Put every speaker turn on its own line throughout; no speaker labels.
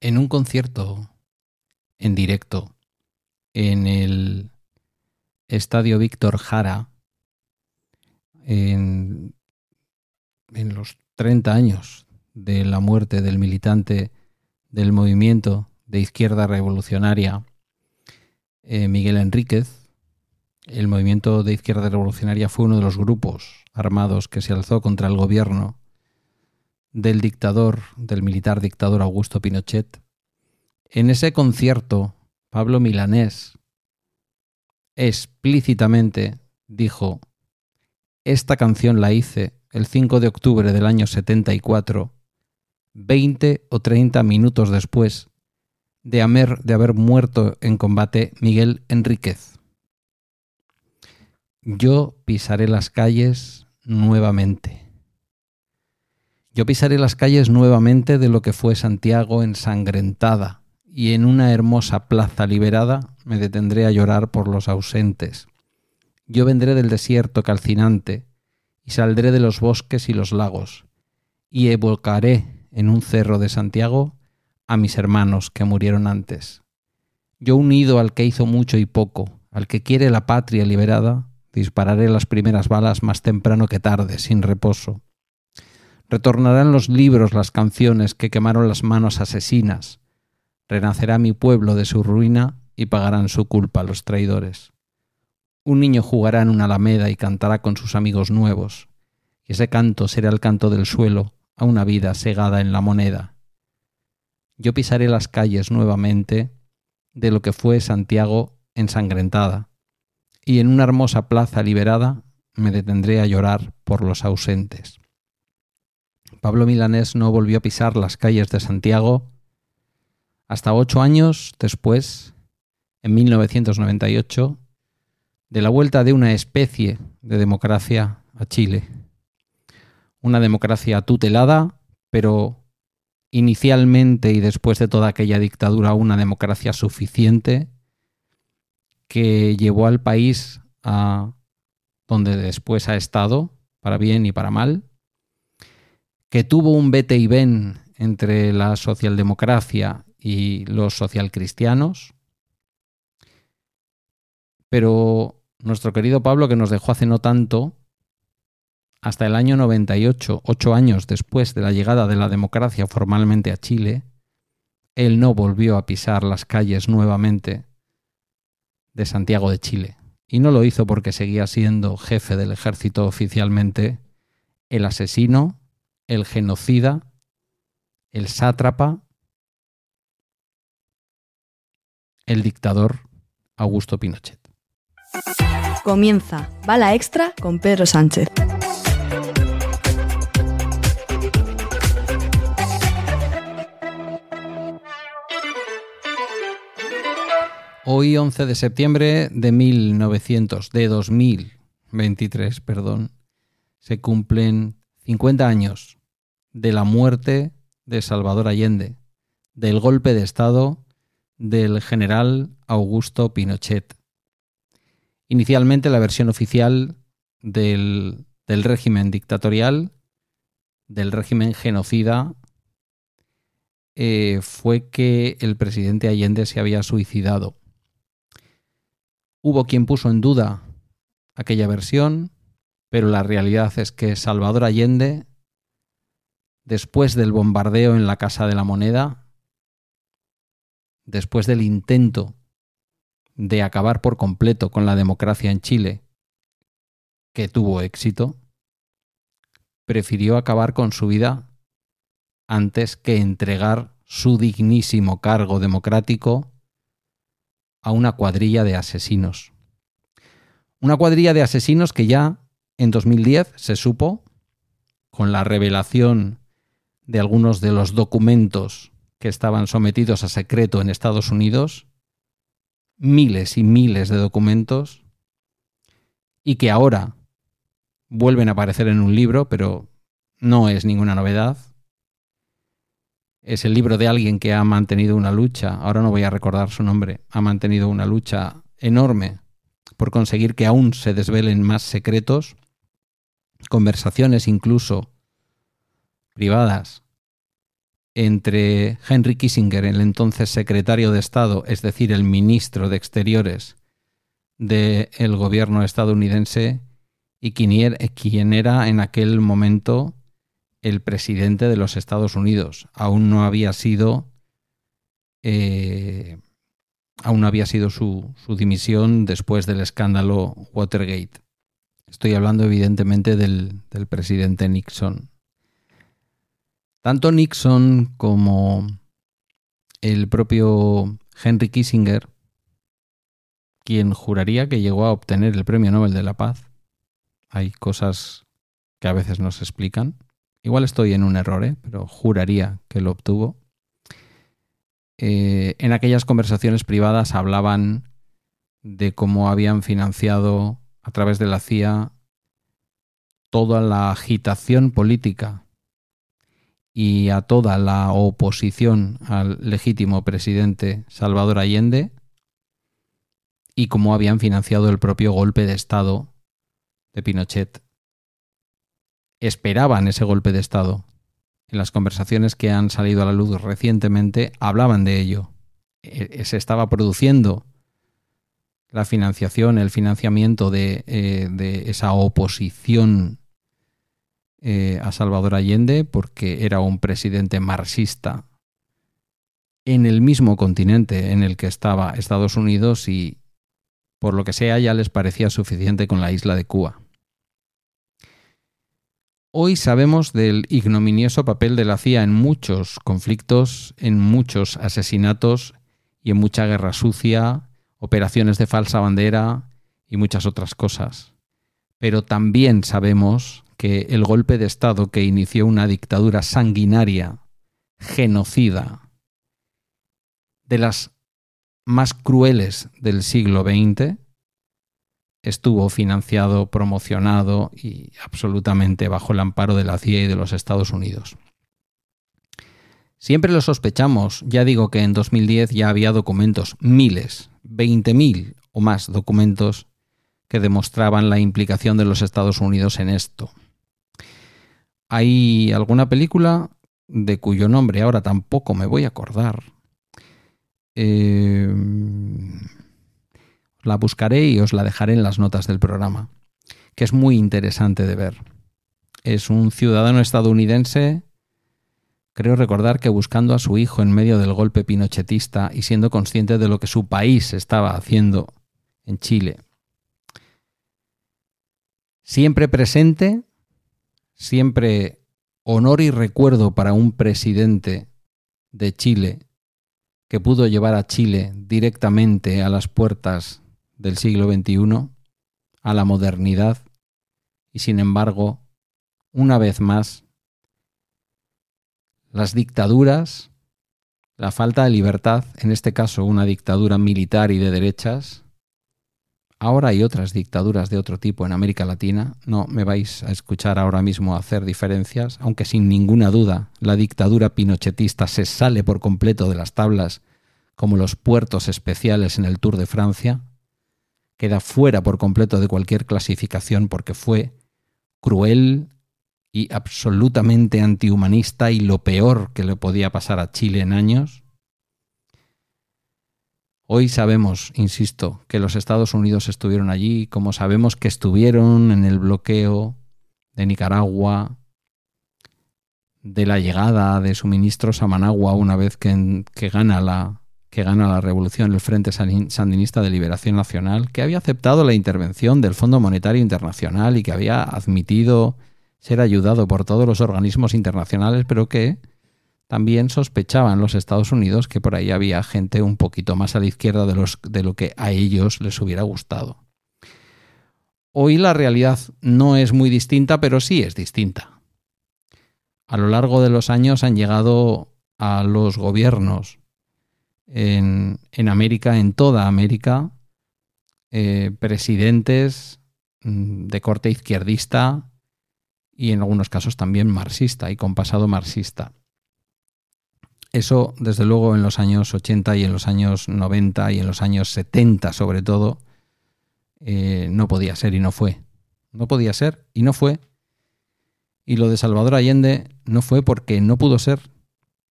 en un concierto en directo en el Estadio Víctor Jara en, los 30 años de la muerte del militante del movimiento de izquierda revolucionaria eh, Miguel Enríquez. El movimiento de izquierda revolucionaria fue uno de los grupos armados que se alzó contra el gobierno del dictador, del militar dictador Augusto Pinochet. En ese concierto, Pablo Milanés explícitamente dijo, esta canción la hice el 5 de octubre del año 74, 20 o 30 minutos después de haber, de haber muerto en combate Miguel Enríquez. Yo pisaré las calles nuevamente. Yo pisaré las calles nuevamente de lo que fue Santiago ensangrentada, y en una hermosa plaza liberada me detendré a llorar por los ausentes. Yo vendré del desierto calcinante, y saldré de los bosques y los lagos, y evocaré en un cerro de Santiago a mis hermanos que murieron antes. Yo unido al que hizo mucho y poco, al que quiere la patria liberada, dispararé las primeras balas más temprano que tarde, sin reposo. Retornarán los libros las canciones que quemaron las manos asesinas. Renacerá mi pueblo de su ruina y pagarán su culpa los traidores. Un niño jugará en una alameda y cantará con sus amigos nuevos, y ese canto será el canto del suelo a una vida segada en la moneda. Yo pisaré las calles nuevamente de lo que fue Santiago ensangrentada, y en una hermosa plaza liberada me detendré a llorar por los ausentes. Pablo Milanés no volvió a pisar las calles de Santiago hasta ocho años después, en 1998, de la vuelta de una especie de democracia a Chile. Una democracia tutelada, pero inicialmente y después de toda aquella dictadura una democracia suficiente que llevó al país a donde después ha estado, para bien y para mal, que tuvo un vete y ven entre la socialdemocracia y los socialcristianos, pero nuestro querido Pablo, que nos dejó hace no tanto, hasta el año 98, ocho años después de la llegada de la democracia formalmente a Chile, él no volvió a pisar las calles nuevamente de Santiago de Chile. Y no lo hizo porque seguía siendo jefe del ejército oficialmente, el asesino el genocida, el sátrapa, el dictador Augusto Pinochet.
Comienza Bala Extra con Pedro Sánchez.
Hoy 11 de septiembre de 1900, de 2023, perdón, se cumplen 50 años de la muerte de Salvador Allende, del golpe de Estado del general Augusto Pinochet. Inicialmente la versión oficial del, régimen dictatorial, del régimen genocida, eh, fue que el presidente Allende se había suicidado. Hubo quien puso en duda aquella versión, pero la realidad es que Salvador Allende después del bombardeo en la Casa de la Moneda, después del intento de acabar por completo con la democracia en Chile, que tuvo éxito, prefirió acabar con su vida antes que entregar su dignísimo cargo democrático a una cuadrilla de asesinos. Una cuadrilla de asesinos que ya en 2010 se supo, con la revelación de algunos de los documentos que estaban sometidos a secreto en Estados Unidos, miles y miles de documentos, y que ahora vuelven a aparecer en un libro, pero no es ninguna novedad. Es el libro de alguien que ha mantenido una lucha, ahora no voy a recordar su nombre, ha mantenido una lucha enorme por conseguir que aún se desvelen más secretos, conversaciones incluso privadas entre Henry Kissinger, el entonces secretario de Estado, es decir, el ministro de Exteriores del gobierno estadounidense, y quien era en aquel momento el presidente de los Estados Unidos. Aún no había sido. Eh, aún no había sido su, su dimisión después del escándalo Watergate. Estoy hablando evidentemente del, del presidente Nixon. Tanto Nixon como el propio Henry Kissinger, quien juraría que llegó a obtener el Premio Nobel de la Paz, hay cosas que a veces no se explican. Igual estoy en un error, ¿eh? pero juraría que lo obtuvo. Eh, en aquellas conversaciones privadas hablaban de cómo habían financiado a través de la CIA toda la agitación política y a toda la oposición al legítimo presidente Salvador Allende y cómo habían financiado el propio golpe de Estado de Pinochet. Esperaban ese golpe de Estado. En las conversaciones que han salido a la luz recientemente hablaban de ello. E, e, se estaba produciendo la financiación, el financiamiento de, eh, esa oposición eh, a Salvador Allende porque era un presidente marxista en el mismo continente en el que estaba Estados Unidos y por lo que sea ya les parecía suficiente con la isla de Cuba. Hoy sabemos del ignominioso papel de la CIA en muchos conflictos, en muchos asesinatos y en mucha guerra sucia, operaciones de falsa bandera y muchas otras cosas. Pero también sabemos que el golpe de Estado que inició una dictadura sanguinaria, genocida, de las más crueles del siglo XX, estuvo financiado, promocionado y absolutamente bajo el amparo de la CIA y de los Estados Unidos. Siempre lo sospechamos, ya digo que en 2010 ya había documentos, miles, 20.000 o más documentos que demostraban la implicación de los Estados Unidos en esto. Hay alguna película de cuyo nombre ahora tampoco me voy a acordar. Eh, la buscaré y os la dejaré en las notas del programa, que es muy interesante de ver. Es un ciudadano estadounidense, creo recordar que buscando a su hijo en medio del golpe pinochetista y siendo consciente de lo que su país estaba haciendo en Chile. Siempre presente siempre honor y recuerdo para un presidente de Chile que pudo llevar a Chile directamente a las puertas del siglo XXI, a la modernidad, y sin embargo, una vez más, las dictaduras, la falta de libertad, en este caso una dictadura militar y de derechas, Ahora hay otras dictaduras de otro tipo en América Latina. No me vais a escuchar ahora mismo hacer diferencias, aunque sin ninguna duda la dictadura pinochetista se sale por completo de las tablas como los puertos especiales en el Tour de Francia. Queda fuera por completo de cualquier clasificación porque fue cruel y absolutamente antihumanista y lo peor que le podía pasar a Chile en años. Hoy sabemos, insisto, que los Estados Unidos estuvieron allí, como sabemos que estuvieron en el bloqueo de Nicaragua, de la llegada de suministros a Managua una vez que, gana la, que gana la revolución el Frente Sandinista de Liberación Nacional, que había aceptado la intervención del Fondo Monetario Internacional y que había admitido ser ayudado por todos los organismos internacionales, pero que también sospechaban los Estados Unidos que por ahí había gente un poquito más a la izquierda de, lo que a ellos les hubiera gustado. Hoy la realidad no es muy distinta, pero sí es distinta. A lo largo de los años han llegado a los gobiernos en, América, en toda América, eh, presidentes mm, de corte izquierdista y en algunos casos también marxista y con pasado marxista. Eso, desde luego, en los años 80 y en los años 90 y en los años 70 sobre todo, eh, no podía ser y no fue. No podía ser y no fue. Y lo de Salvador Allende no fue porque no pudo ser,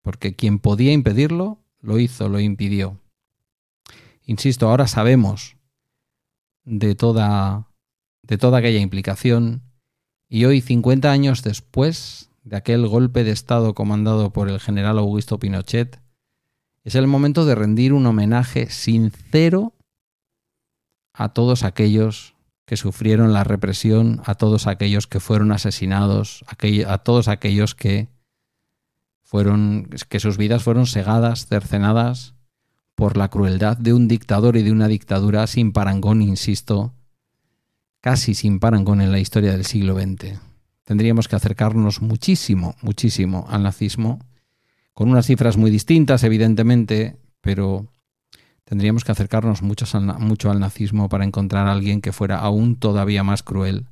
porque quien podía impedirlo, lo hizo, lo impidió. Insisto, ahora sabemos de toda, de toda aquella implicación y hoy, 50 años después de aquel golpe de Estado comandado por el general Augusto Pinochet, es el momento de rendir un homenaje sincero a todos aquellos que sufrieron la represión, a todos aquellos que fueron asesinados, a todos aquellos que fueron que sus vidas fueron segadas, cercenadas por la crueldad de un dictador y de una dictadura sin parangón, insisto, casi sin parangón en la historia del siglo XX. Tendríamos que acercarnos muchísimo, muchísimo al nazismo, con unas cifras muy distintas, evidentemente, pero tendríamos que acercarnos mucho al nazismo para encontrar a alguien que fuera aún todavía más cruel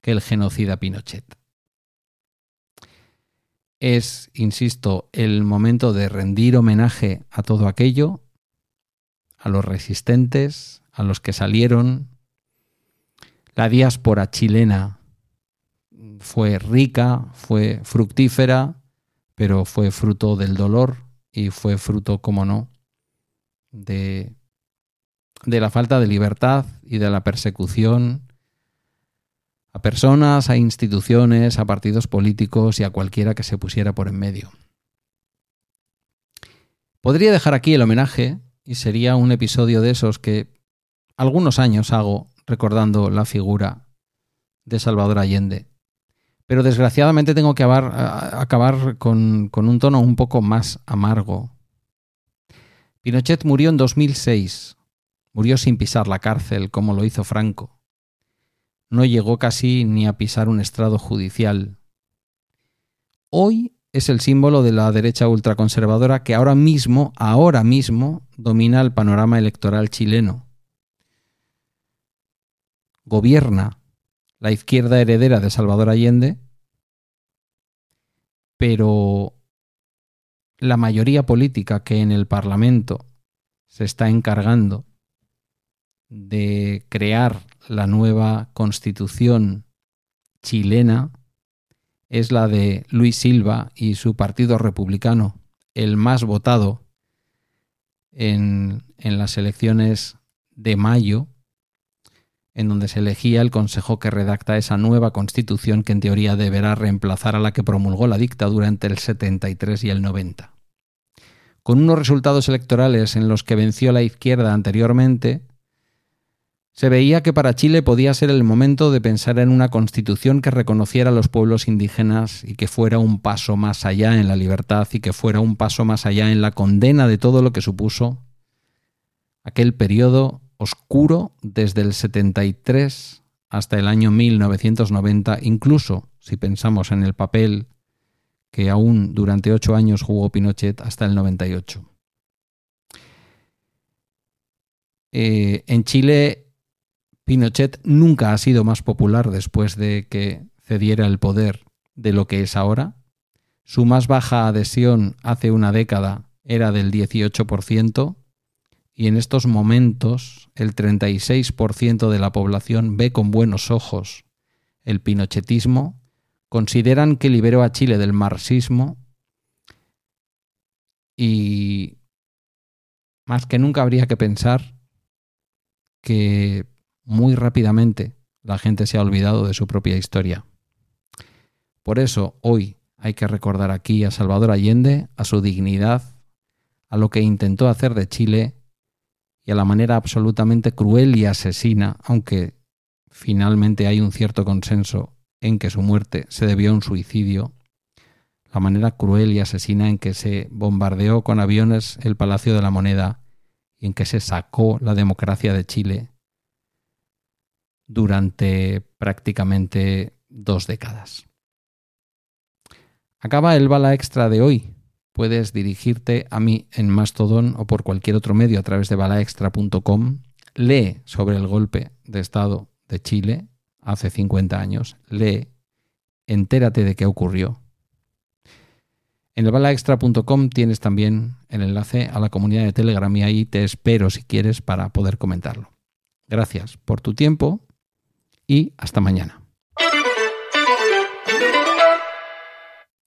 que el genocida Pinochet. Es, insisto, el momento de rendir homenaje a todo aquello, a los resistentes, a los que salieron. La diáspora chilena fue rica, fue fructífera, pero fue fruto del dolor y fue fruto, como no, de, de la falta de libertad y de la persecución a personas, a instituciones, a partidos políticos y a cualquiera que se pusiera por en medio. Podría dejar aquí el homenaje y sería un episodio de esos que algunos años hago recordando la figura de Salvador Allende. Pero desgraciadamente tengo que acabar, con, con un tono un poco más amargo, Pinochet murió en 2006. Murió sin pisar la cárcel como lo hizo Franco. No llegó casi ni a pisar un estrado judicial. Hoy es el símbolo de la derecha ultraconservadora que ahora mismo, ahora mismo, domina el panorama electoral chileno. Gobierna la izquierda heredera de Salvador Allende, pero la mayoría política que en el Parlamento se está encargando de crear la nueva constitución chilena es la de Luis Silva y su partido republicano, el más votado en, en las elecciones de mayo, en donde se elegía el consejo que redacta esa nueva constitución que en teoría deberá reemplazar a la que promulgó la dictadura entre el 73 y el 90. Con unos resultados electorales en los que venció la izquierda anteriormente, se veía que para Chile podía ser el momento de pensar en una constitución que reconociera a los pueblos indígenas y que fuera un paso más allá en la libertad y que fuera un paso más allá en la condena de todo lo que supuso aquel periodo oscuro desde el 73 hasta el año 1990, incluso si pensamos en el papel que aún durante ocho años jugó Pinochet hasta el 98. Eh, en Chile, Pinochet nunca ha sido más popular después de que cediera el poder de lo que es ahora. Su más baja adhesión hace una década era del 18%, y en estos momentos el 36% de la población ve con buenos ojos el pinochetismo, consideran que liberó a Chile del marxismo y más que nunca habría que pensar que muy rápidamente la gente se ha olvidado de su propia historia. Por eso hoy hay que recordar aquí a Salvador Allende, a su dignidad, a lo que intentó hacer de Chile y a la manera absolutamente cruel y asesina, aunque finalmente hay un cierto consenso en que su muerte se debió a un suicidio, la manera cruel y asesina en que se bombardeó con aviones el Palacio de la Moneda y en que se sacó la democracia de Chile durante prácticamente dos décadas. Acaba el bala extra de hoy, puedes dirigirte a mí en Mastodon o por cualquier otro medio a través de balaextra.com. Lee sobre el golpe de Estado de Chile hace 50 años. Lee, entérate de qué ocurrió. En el balaextra.com tienes también el enlace a la comunidad de Telegram y ahí te espero si quieres para poder comentarlo. Gracias por tu tiempo y hasta mañana.